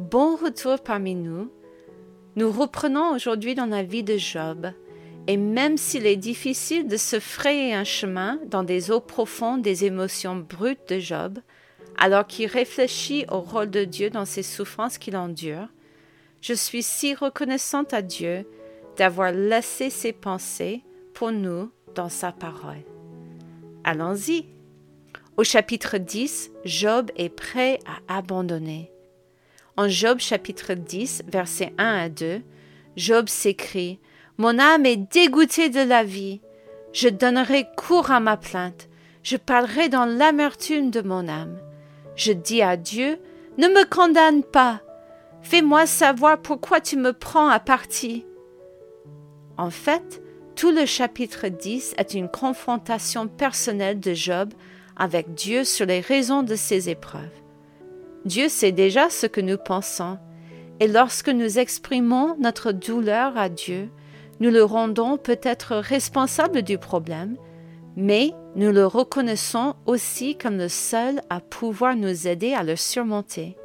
Bon retour parmi nous. Nous reprenons aujourd'hui dans la vie de Job, et même s'il est difficile de se frayer un chemin dans des eaux profondes des émotions brutes de Job, alors qu'il réfléchit au rôle de Dieu dans ces souffrances qu'il endure, je suis si reconnaissante à Dieu d'avoir laissé ses pensées pour nous dans sa parole. Allons-y. Au chapitre 10, Job est prêt à abandonner. En Job chapitre 10, versets 1 à 2, Job s'écrie Mon âme est dégoûtée de la vie. Je donnerai cours à ma plainte. Je parlerai dans l'amertume de mon âme. Je dis à Dieu Ne me condamne pas. Fais-moi savoir pourquoi tu me prends à partie. En fait, tout le chapitre 10 est une confrontation personnelle de Job avec Dieu sur les raisons de ses épreuves. Dieu sait déjà ce que nous pensons, et lorsque nous exprimons notre douleur à Dieu, nous le rendons peut-être responsable du problème, mais nous le reconnaissons aussi comme le seul à pouvoir nous aider à le surmonter.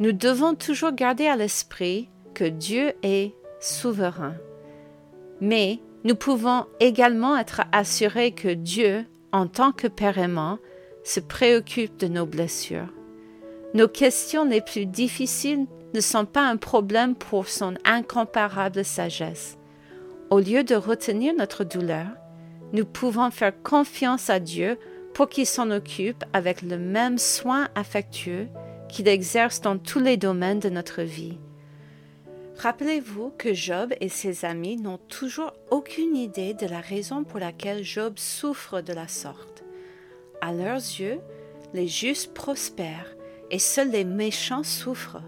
Nous devons toujours garder à l'esprit que Dieu est souverain. Mais nous pouvons également être assurés que Dieu, en tant que Père aimant, se préoccupe de nos blessures. Nos questions les plus difficiles ne sont pas un problème pour son incomparable sagesse. Au lieu de retenir notre douleur, nous pouvons faire confiance à Dieu pour qu'il s'en occupe avec le même soin affectueux qu'il exerce dans tous les domaines de notre vie. Rappelez-vous que Job et ses amis n'ont toujours aucune idée de la raison pour laquelle Job souffre de la sorte. À leurs yeux, les justes prospèrent et seuls les méchants souffrent.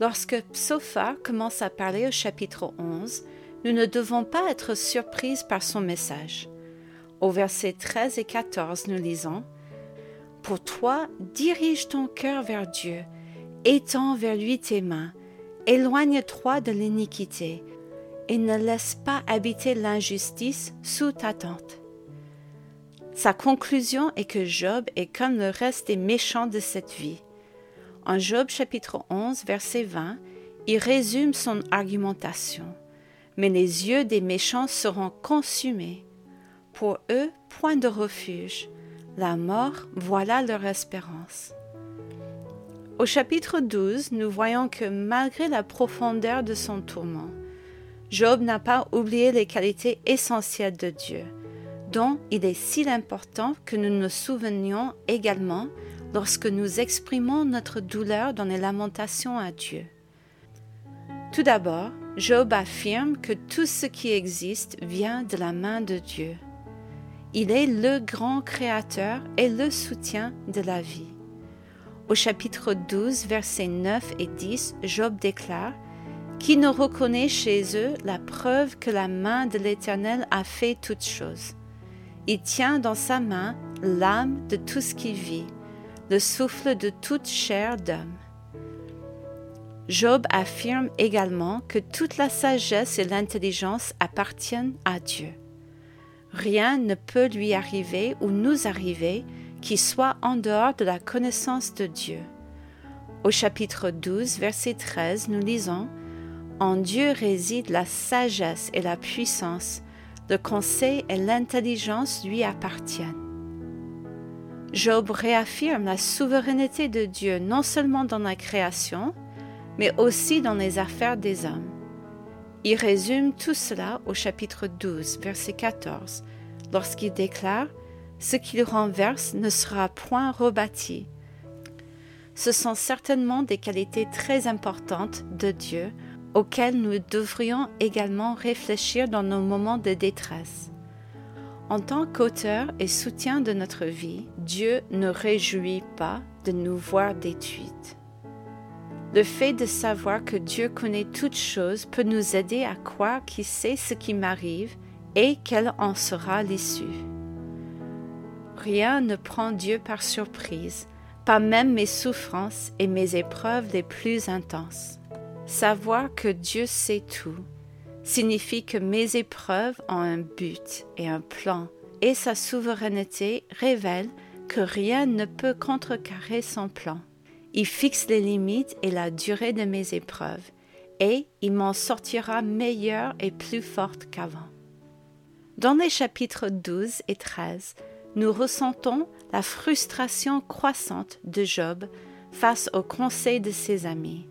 Lorsque Psophar commence à parler au chapitre 11, nous ne devons pas être surprises par son message. Au verset 13 et 14, nous lisons Pour toi, dirige ton cœur vers Dieu, étends vers lui tes mains Éloigne-toi de l'iniquité et ne laisse pas habiter l'injustice sous ta tente. Sa conclusion est que Job est comme le reste des méchants de cette vie. En Job chapitre 11, verset 20, il résume son argumentation. Mais les yeux des méchants seront consumés. Pour eux, point de refuge. La mort, voilà leur espérance. Au chapitre 12, nous voyons que malgré la profondeur de son tourment, Job n'a pas oublié les qualités essentielles de Dieu, dont il est si important que nous nous souvenions également lorsque nous exprimons notre douleur dans les lamentations à Dieu. Tout d'abord, Job affirme que tout ce qui existe vient de la main de Dieu. Il est le grand créateur et le soutien de la vie. Au chapitre 12, versets 9 et 10, Job déclare Qui ne reconnaît chez eux la preuve que la main de l'Éternel a fait toutes choses? Il tient dans sa main l'âme de tout ce qui vit, le souffle de toute chair d'homme. Job affirme également que toute la sagesse et l'intelligence appartiennent à Dieu. Rien ne peut lui arriver ou nous arriver qui soit en dehors de la connaissance de Dieu. Au chapitre 12, verset 13, nous lisons En Dieu réside la sagesse et la puissance, le conseil et l'intelligence lui appartiennent. Job réaffirme la souveraineté de Dieu non seulement dans la création, mais aussi dans les affaires des hommes. Il résume tout cela au chapitre 12, verset 14, lorsqu'il déclare ce qu'il renverse ne sera point rebâti. Ce sont certainement des qualités très importantes de Dieu auxquelles nous devrions également réfléchir dans nos moments de détresse. En tant qu'auteur et soutien de notre vie, Dieu ne réjouit pas de nous voir détruites. Le fait de savoir que Dieu connaît toutes choses peut nous aider à croire qu'il sait ce qui m'arrive et quelle en sera l'issue. Rien ne prend Dieu par surprise, pas même mes souffrances et mes épreuves les plus intenses. Savoir que Dieu sait tout signifie que mes épreuves ont un but et un plan, et sa souveraineté révèle que rien ne peut contrecarrer son plan. Il fixe les limites et la durée de mes épreuves, et il m'en sortira meilleure et plus forte qu'avant. Dans les chapitres 12 et 13, nous ressentons la frustration croissante de Job face aux conseils de ses amis.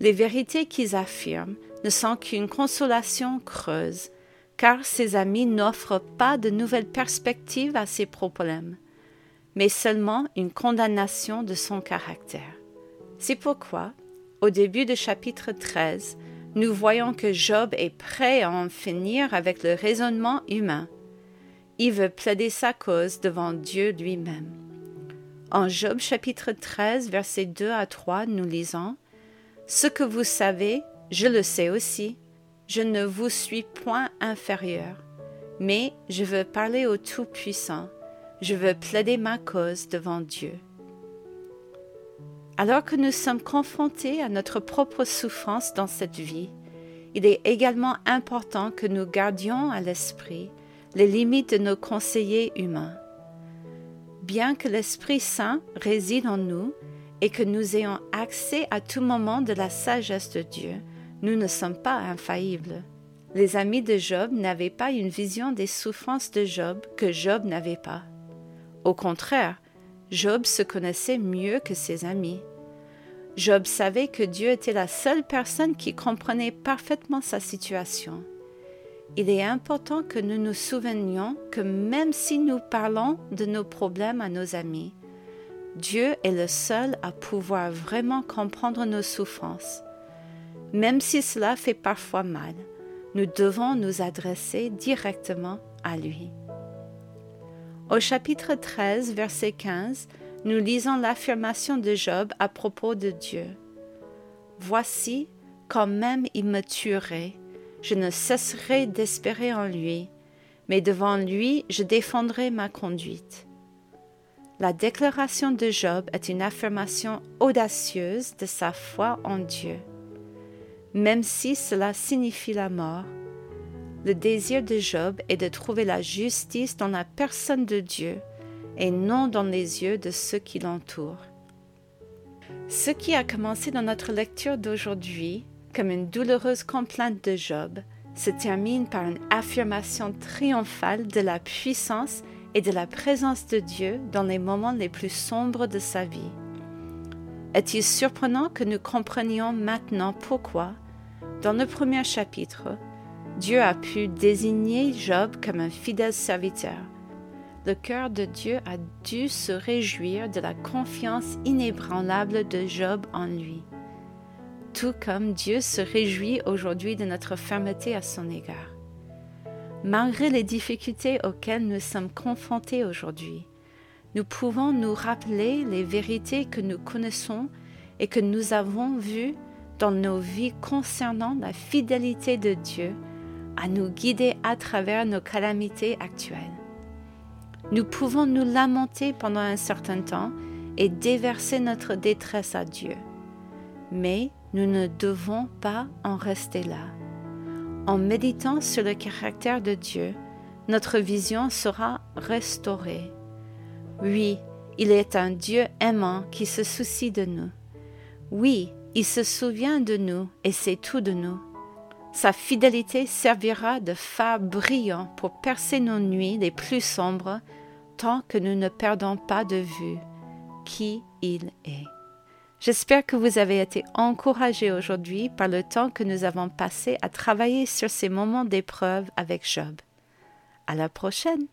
Les vérités qu'ils affirment ne sont qu'une consolation creuse, car ses amis n'offrent pas de nouvelles perspectives à ses problèmes, mais seulement une condamnation de son caractère. C'est pourquoi, au début du chapitre 13, nous voyons que Job est prêt à en finir avec le raisonnement humain. Il veut plaider sa cause devant Dieu lui-même. En Job chapitre 13, versets 2 à 3, nous lisons Ce que vous savez, je le sais aussi. Je ne vous suis point inférieur. Mais je veux parler au Tout-Puissant. Je veux plaider ma cause devant Dieu. Alors que nous sommes confrontés à notre propre souffrance dans cette vie, il est également important que nous gardions à l'esprit les limites de nos conseillers humains. Bien que l'Esprit Saint réside en nous et que nous ayons accès à tout moment de la sagesse de Dieu, nous ne sommes pas infaillibles. Les amis de Job n'avaient pas une vision des souffrances de Job que Job n'avait pas. Au contraire, Job se connaissait mieux que ses amis. Job savait que Dieu était la seule personne qui comprenait parfaitement sa situation. Il est important que nous nous souvenions que même si nous parlons de nos problèmes à nos amis, Dieu est le seul à pouvoir vraiment comprendre nos souffrances. Même si cela fait parfois mal, nous devons nous adresser directement à lui. Au chapitre 13, verset 15, nous lisons l'affirmation de Job à propos de Dieu. Voici, quand même il me tuerait, je ne cesserai d'espérer en lui, mais devant lui je défendrai ma conduite. La déclaration de Job est une affirmation audacieuse de sa foi en Dieu. Même si cela signifie la mort, le désir de Job est de trouver la justice dans la personne de Dieu et non dans les yeux de ceux qui l'entourent. Ce qui a commencé dans notre lecture d'aujourd'hui comme une douloureuse complainte de Job se termine par une affirmation triomphale de la puissance et de la présence de Dieu dans les moments les plus sombres de sa vie. Est-il surprenant que nous comprenions maintenant pourquoi, dans le premier chapitre, Dieu a pu désigner Job comme un fidèle serviteur? Le cœur de Dieu a dû se réjouir de la confiance inébranlable de Job en lui, tout comme Dieu se réjouit aujourd'hui de notre fermeté à son égard. Malgré les difficultés auxquelles nous sommes confrontés aujourd'hui, nous pouvons nous rappeler les vérités que nous connaissons et que nous avons vues dans nos vies concernant la fidélité de Dieu à nous guider à travers nos calamités actuelles. Nous pouvons nous lamenter pendant un certain temps et déverser notre détresse à Dieu. Mais nous ne devons pas en rester là. En méditant sur le caractère de Dieu, notre vision sera restaurée. Oui, il est un Dieu aimant qui se soucie de nous. Oui, il se souvient de nous et c'est tout de nous. Sa fidélité servira de phare brillant pour percer nos nuits les plus sombres, tant que nous ne perdons pas de vue qui il est. J'espère que vous avez été encouragés aujourd'hui par le temps que nous avons passé à travailler sur ces moments d'épreuve avec Job. À la prochaine!